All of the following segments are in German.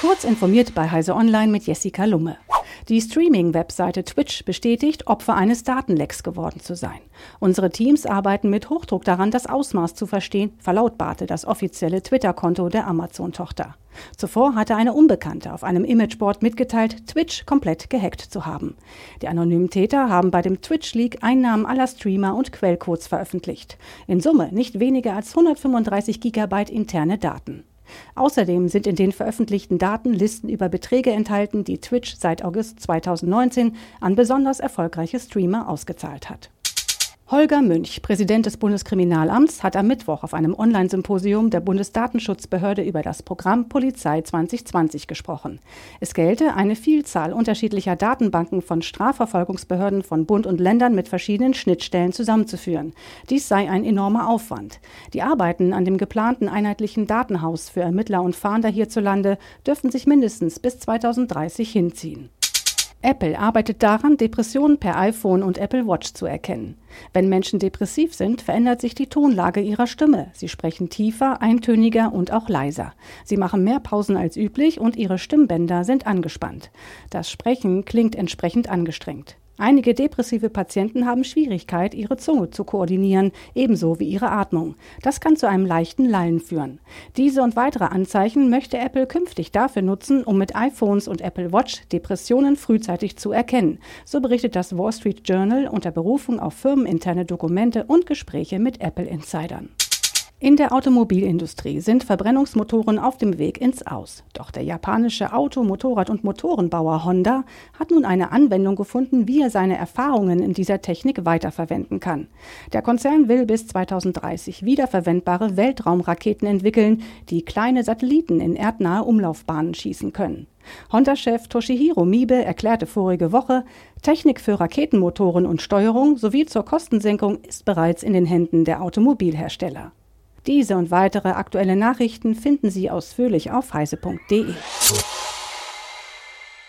Kurz informiert bei Heise Online mit Jessica Lumme. Die Streaming-Webseite Twitch bestätigt, Opfer eines Datenlecks geworden zu sein. Unsere Teams arbeiten mit Hochdruck daran, das Ausmaß zu verstehen, verlautbarte das offizielle Twitter-Konto der Amazon-Tochter. Zuvor hatte eine Unbekannte auf einem Imageboard mitgeteilt, Twitch komplett gehackt zu haben. Die anonymen Täter haben bei dem Twitch-Leak Einnahmen aller Streamer und Quellcodes veröffentlicht. In Summe nicht weniger als 135 Gigabyte interne Daten. Außerdem sind in den veröffentlichten Daten Listen über Beträge enthalten, die Twitch seit August 2019 an besonders erfolgreiche Streamer ausgezahlt hat. Holger Münch, Präsident des Bundeskriminalamts, hat am Mittwoch auf einem Online-Symposium der Bundesdatenschutzbehörde über das Programm Polizei 2020 gesprochen. Es gelte, eine Vielzahl unterschiedlicher Datenbanken von Strafverfolgungsbehörden von Bund und Ländern mit verschiedenen Schnittstellen zusammenzuführen. Dies sei ein enormer Aufwand. Die Arbeiten an dem geplanten einheitlichen Datenhaus für Ermittler und Fahnder hierzulande dürften sich mindestens bis 2030 hinziehen. Apple arbeitet daran, Depressionen per iPhone und Apple Watch zu erkennen. Wenn Menschen depressiv sind, verändert sich die Tonlage ihrer Stimme. Sie sprechen tiefer, eintöniger und auch leiser. Sie machen mehr Pausen als üblich und ihre Stimmbänder sind angespannt. Das Sprechen klingt entsprechend angestrengt. Einige depressive Patienten haben Schwierigkeit, ihre Zunge zu koordinieren, ebenso wie ihre Atmung. Das kann zu einem leichten Lallen führen. Diese und weitere Anzeichen möchte Apple künftig dafür nutzen, um mit iPhones und Apple Watch Depressionen frühzeitig zu erkennen. So berichtet das Wall Street Journal unter Berufung auf firmeninterne Dokumente und Gespräche mit Apple-Insidern. In der Automobilindustrie sind Verbrennungsmotoren auf dem Weg ins Aus. Doch der japanische Auto-, Motorrad- und Motorenbauer Honda hat nun eine Anwendung gefunden, wie er seine Erfahrungen in dieser Technik weiterverwenden kann. Der Konzern will bis 2030 wiederverwendbare Weltraumraketen entwickeln, die kleine Satelliten in erdnahe Umlaufbahnen schießen können. Honda-Chef Toshihiro Mibe erklärte vorige Woche, Technik für Raketenmotoren und Steuerung sowie zur Kostensenkung ist bereits in den Händen der Automobilhersteller. Diese und weitere aktuelle Nachrichten finden Sie ausführlich auf heise.de.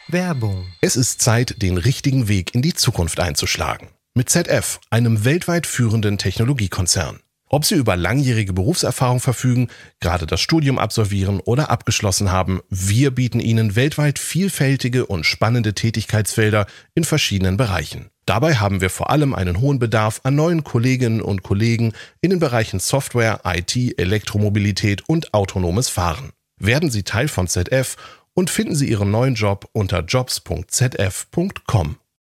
Werbung. Es ist Zeit, den richtigen Weg in die Zukunft einzuschlagen. Mit ZF, einem weltweit führenden Technologiekonzern. Ob Sie über langjährige Berufserfahrung verfügen, gerade das Studium absolvieren oder abgeschlossen haben, wir bieten Ihnen weltweit vielfältige und spannende Tätigkeitsfelder in verschiedenen Bereichen. Dabei haben wir vor allem einen hohen Bedarf an neuen Kolleginnen und Kollegen in den Bereichen Software, IT, Elektromobilität und autonomes Fahren. Werden Sie Teil von ZF und finden Sie Ihren neuen Job unter jobs.zf.com.